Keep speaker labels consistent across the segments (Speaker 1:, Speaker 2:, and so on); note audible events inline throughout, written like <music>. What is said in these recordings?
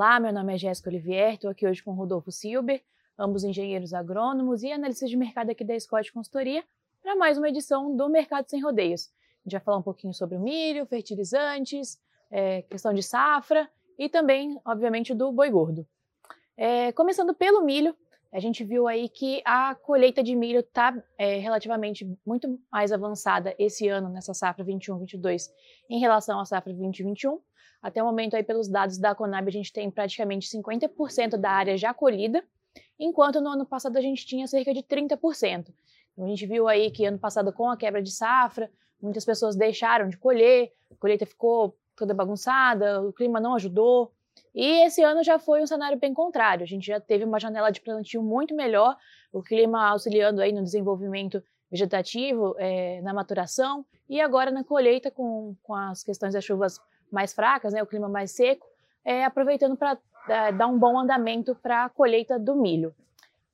Speaker 1: Olá, meu nome é Jéssica Olivier, estou aqui hoje com Rodolfo Silber, ambos engenheiros agrônomos e analistas de mercado aqui da Scott Consultoria, para mais uma edição do Mercado Sem Rodeios. A gente vai falar um pouquinho sobre o milho, fertilizantes, é, questão de safra e também, obviamente, do boi gordo. É, começando pelo milho, a gente viu aí que a colheita de milho está é, relativamente muito mais avançada esse ano nessa safra 21-22 em relação à safra 2021. Até o momento, aí, pelos dados da Conab, a gente tem praticamente 50% da área já colhida, enquanto no ano passado a gente tinha cerca de 30%. Então, a gente viu aí que ano passado, com a quebra de safra, muitas pessoas deixaram de colher, a colheita ficou toda bagunçada, o clima não ajudou. E esse ano já foi um cenário bem contrário. A gente já teve uma janela de plantio muito melhor, o clima auxiliando aí no desenvolvimento vegetativo, é, na maturação, e agora na colheita, com, com as questões das chuvas mais fracas, né, o clima mais seco, é, aproveitando para é, dar um bom andamento para a colheita do milho.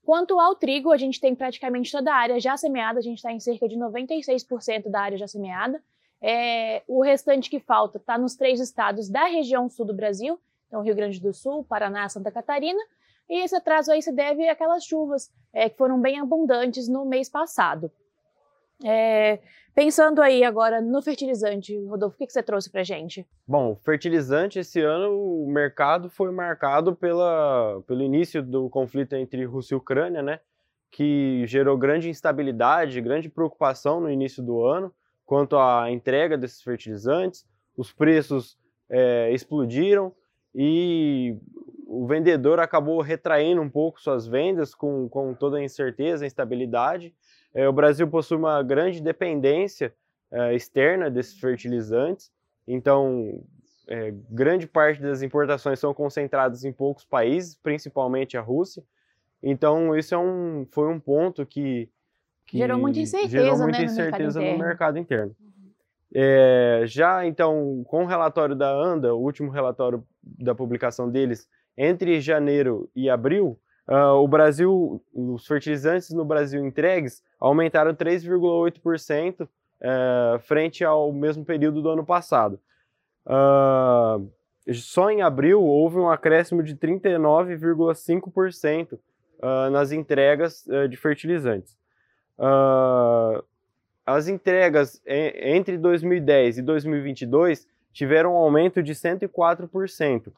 Speaker 1: Quanto ao trigo, a gente tem praticamente toda a área já semeada, a gente está em cerca de 96% da área já semeada. É, o restante que falta está nos três estados da região sul do Brasil, então Rio Grande do Sul, Paraná, Santa Catarina, e esse atraso aí se deve àquelas chuvas é, que foram bem abundantes no mês passado. É, pensando aí agora no fertilizante, Rodolfo, o que, que você trouxe para gente?
Speaker 2: Bom, fertilizante esse ano o mercado foi marcado pela, pelo início do conflito entre Rússia e Ucrânia, né? Que gerou grande instabilidade, grande preocupação no início do ano quanto à entrega desses fertilizantes. Os preços é, explodiram e o vendedor acabou retraindo um pouco suas vendas com, com toda a incerteza, a instabilidade. É, o Brasil possui uma grande dependência é, externa desses fertilizantes, então é, grande parte das importações são concentradas em poucos países, principalmente a Rússia. Então isso é um, foi um ponto que, que
Speaker 1: gerou muita incerteza,
Speaker 2: gerou muita
Speaker 1: né,
Speaker 2: incerteza
Speaker 1: no mercado
Speaker 2: no mercado interno. É, já então, com o relatório da ANDA, o último relatório da publicação deles, entre janeiro e abril, Uh, o Brasil, os fertilizantes no Brasil entregues aumentaram 3,8% uh, frente ao mesmo período do ano passado. Uh, só em abril houve um acréscimo de 39,5% uh, nas entregas uh, de fertilizantes. as entregas entre 2010 e 2022 tiveram um aumento de 104%.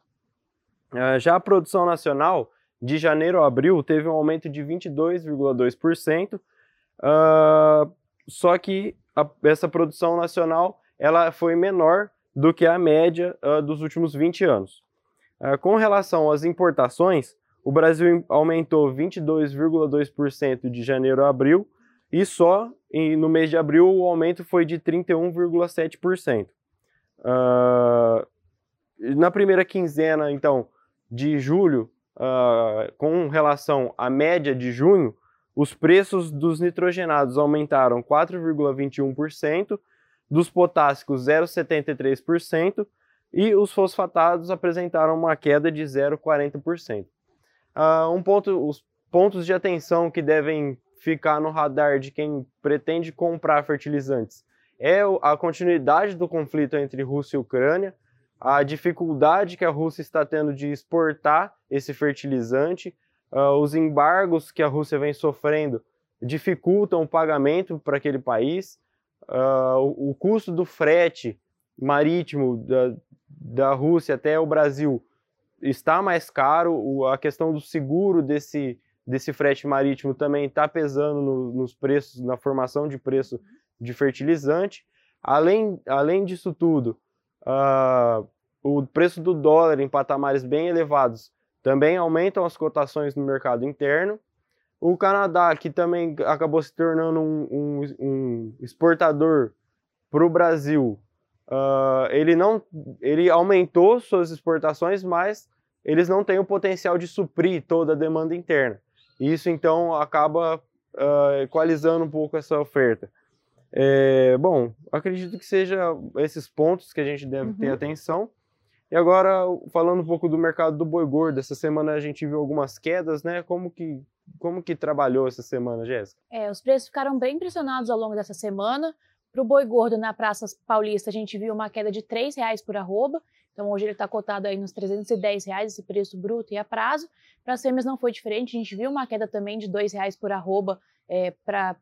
Speaker 2: já a produção nacional de janeiro a abril teve um aumento de 22,2%, uh, só que essa produção nacional ela foi menor do que a média uh, dos últimos 20 anos. Com relação às importações, o Brasil aumentou 22,2% de janeiro a abril e só no mês de abril o aumento foi de 31,7%. Uh, na primeira quinzena, então, de julho, uh, com relação à média de junho, os preços dos nitrogenados aumentaram 4,21%, dos potássicos 0,73% e os fosfatados apresentaram uma queda de 0,40%. Uh, ah, um ponto, os pontos de atenção que devem ficar no radar de quem pretende comprar fertilizantes é a continuidade do conflito entre Rússia e Ucrânia, a dificuldade que a Rússia está tendo de exportar esse fertilizante, uh, os embargos que a Rússia vem sofrendo dificultam o pagamento para aquele país, uh, o, o, custo do frete marítimo da, da Rússia até o Brasil está mais caro, o, a questão do seguro desse, desse frete marítimo também está pesando no, nos preços, na formação de preço de fertilizante. Além, além disso tudo, uh, o preço do dólar em patamares bem elevados também aumentam as cotações no mercado interno. O Canadá, que também acabou se tornando um, um, um exportador para o Brasil, uh, ele não, ele aumentou suas exportações, mas eles não têm o potencial de suprir toda a demanda interna. Isso então acaba uh, equalizando um pouco essa oferta. É, bom, acredito que seja esses pontos que a gente deve uhum. ter atenção. E agora, falando um pouco do mercado do boi gordo, essa semana a gente viu algumas quedas, né? Como que, como que trabalhou essa semana, Jéssica?
Speaker 1: É, os preços ficaram bem pressionados ao longo dessa semana. Para o boi gordo na Praça Paulista, a gente viu uma queda de R$ reais por arroba. Então, hoje ele está cotado aí nos 310 reais, esse preço bruto e a prazo. Para as fêmeas não foi diferente, a gente viu uma queda também de R$ reais por arroba é, para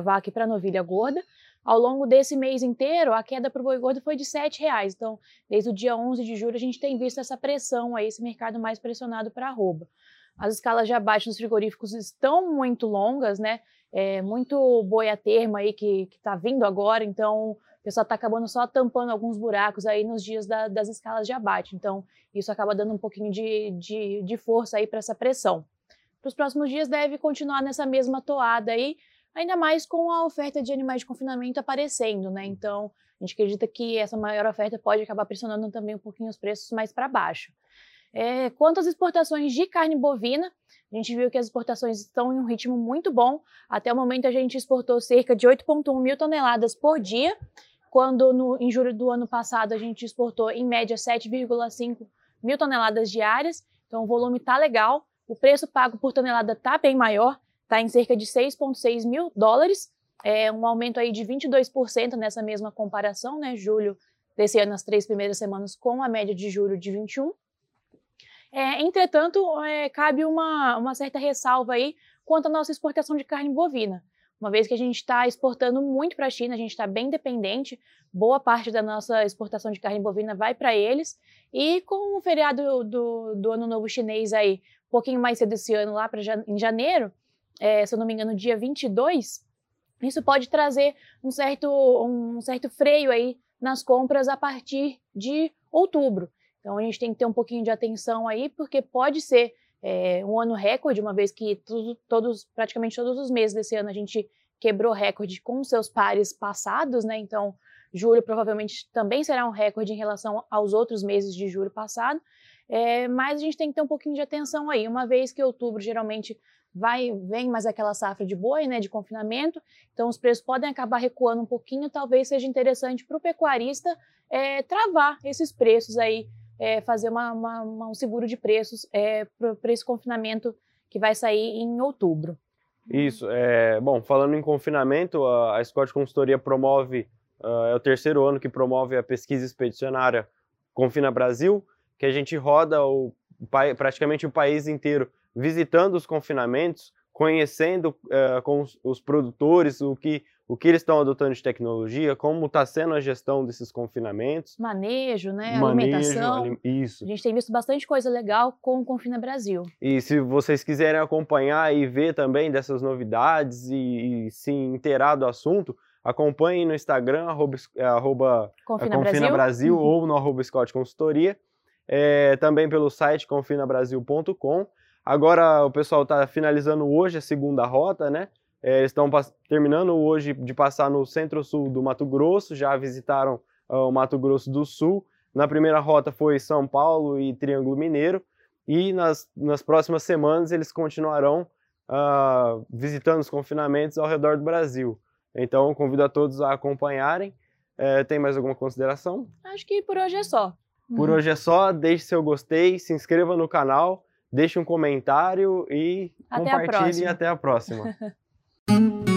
Speaker 1: vaca e para novilha gorda. Ao longo desse mês inteiro, a queda para o boi gordo foi de R$ reais. Então, desde o dia 11 de julho, a gente tem visto essa pressão aí, esse mercado mais pressionado para arroba. As escalas de abate nos frigoríficos estão muito longas, né? É, muito boi a termo aí que está vindo agora, então o pessoal está acabando só tampando alguns buracos aí nos dias da, das escalas de abate. Então, isso acaba dando um pouquinho de, de, de força aí para essa pressão. Para os próximos dias deve continuar nessa mesma toada aí, ainda mais com a oferta de animais de confinamento aparecendo, né? Então, a gente acredita que essa maior oferta pode acabar pressionando também um pouquinho os preços mais para baixo. É, quanto às exportações de carne bovina, a gente viu que as exportações estão em um ritmo muito bom. Até o momento, a gente exportou cerca de 8,1 mil toneladas por dia, quando no, em julho do ano passado a gente exportou em média 7,5 mil toneladas diárias. Então, o volume está legal. O preço pago por tonelada está bem maior, está em cerca de 6,6 mil dólares, é um aumento aí de 22% nessa mesma comparação, né? Julho desse ano, as três primeiras semanas, com a média de julho de 21. É, entretanto, é, cabe uma, uma certa ressalva aí quanto à nossa exportação de carne bovina. Uma vez que a gente está exportando muito para a China, a gente está bem dependente, boa parte da nossa exportação de carne bovina vai para eles. E com o feriado do, do Ano Novo Chinês aí, um pouquinho mais cedo esse ano, lá pra, em janeiro, é, se eu não me engano, dia 22, isso pode trazer um certo, um certo freio aí nas compras a partir de outubro. Então a gente tem que ter um pouquinho de atenção aí, porque pode ser é, um ano recorde, uma vez que tudo, todos, praticamente todos os meses desse ano a gente quebrou recorde com seus pares passados, né? Então julho provavelmente também será um recorde em relação aos outros meses de julho passado. É, mas a gente tem que ter um pouquinho de atenção aí, uma vez que outubro geralmente vai vem mais aquela safra de boi, né, de confinamento, então os preços podem acabar recuando um pouquinho, talvez seja interessante para o pecuarista é, travar esses preços aí é, fazer uma, uma, uma, um seguro de preços é, para esse confinamento que vai sair em outubro.
Speaker 2: Isso. É, bom, falando em confinamento, a, a Scott Consultoria promove, uh, é o terceiro ano que promove a pesquisa expedicionária Confina Brasil, que a gente roda o, praticamente o país inteiro visitando os confinamentos, conhecendo uh, com os, os, produtores o que o que eles estão adotando de tecnologia, como está sendo a gestão desses confinamentos.
Speaker 1: Manejo, né? Manejo, alimentação.
Speaker 2: Isso.
Speaker 1: A gente tem visto bastante coisa legal com o Confina Brasil.
Speaker 2: E se vocês quiserem acompanhar e ver também dessas novidades e, e se inteirar do assunto, acompanhem no Instagram, arroba, arroba
Speaker 1: Confina, Confina Brasil, Brasil
Speaker 2: uhum. ou no arroba Scott Consultoria. É, também pelo site confinabrasil.com. Agora o pessoal está finalizando hoje a segunda rota, né? É, estão terminando hoje de passar no centro-sul do Mato Grosso, já visitaram uh, o Mato Grosso do Sul. Na primeira rota foi São Paulo e Triângulo Mineiro, e nas, nas próximas semanas eles continuarão uh, visitando os confinamentos ao redor do Brasil. Então, convido a todos a acompanharem. É, tem mais alguma consideração?
Speaker 1: Acho que por hoje é só.
Speaker 2: Por hoje é só. Deixe seu gostei, se inscreva no canal, deixe um comentário e
Speaker 1: até
Speaker 2: compartilhe.
Speaker 1: A
Speaker 2: até a próxima. <laughs>